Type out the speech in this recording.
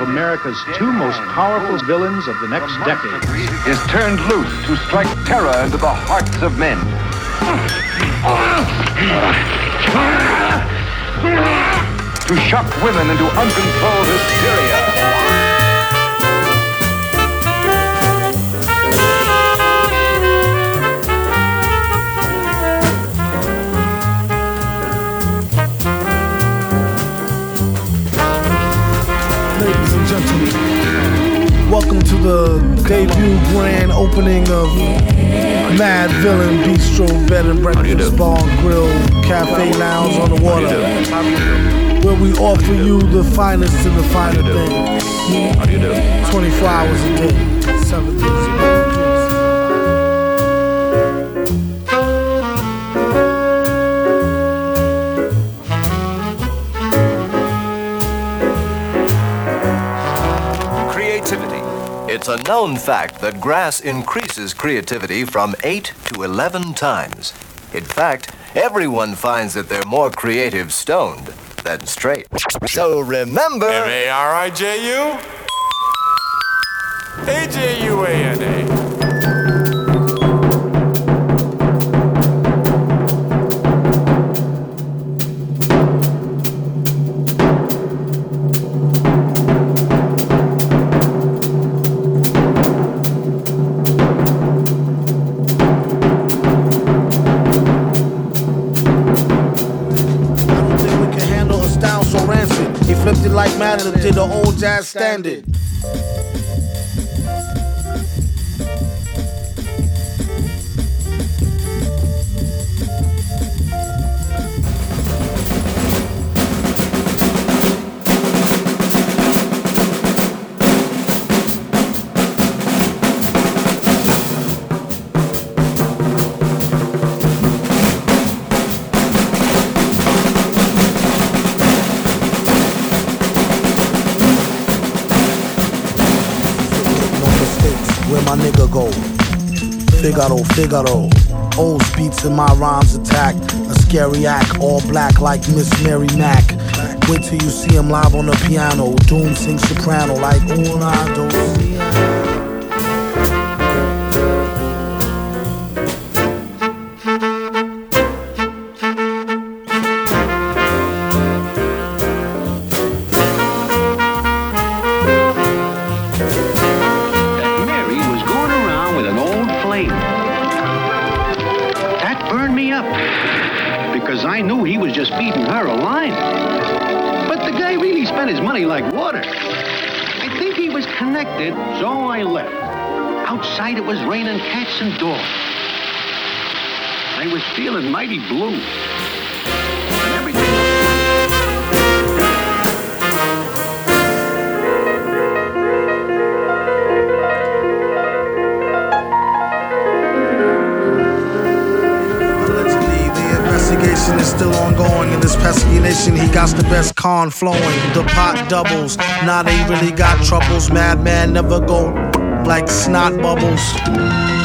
America's two most powerful villains of the next decade. Is turned loose to strike terror into the hearts of men. To shock women into uncontrolled hysteria. Welcome to the debut grand opening of Mad Villain Bistro Bed and Breakfast Bar Grill Cafe Lounge on the water, where we offer you the finest of the finer things. How do you do? 24 hours a day, seven days a week. It's a known fact that grass increases creativity from 8 to 11 times. In fact, everyone finds that they're more creative stoned than straight. So remember. M A R I J U A J U A N A. flipped it like Madeline did the old jazz standard. Where my nigga go? Figaro, Figaro. Old beats in my rhymes attack. A scary act, all black like Miss Mary Mack. Wait till you see him live on the piano. Doom sings soprano like una, dos, I knew he was just feeding her a line. But the guy really spent his money like water. I think he was connected, so I left. Outside it was raining cats and dogs. I was feeling mighty blue. Investigation is still ongoing in this pesky nation. He got the best con flowing. The pot doubles. Now they really got troubles. Madman never go like snot bubbles.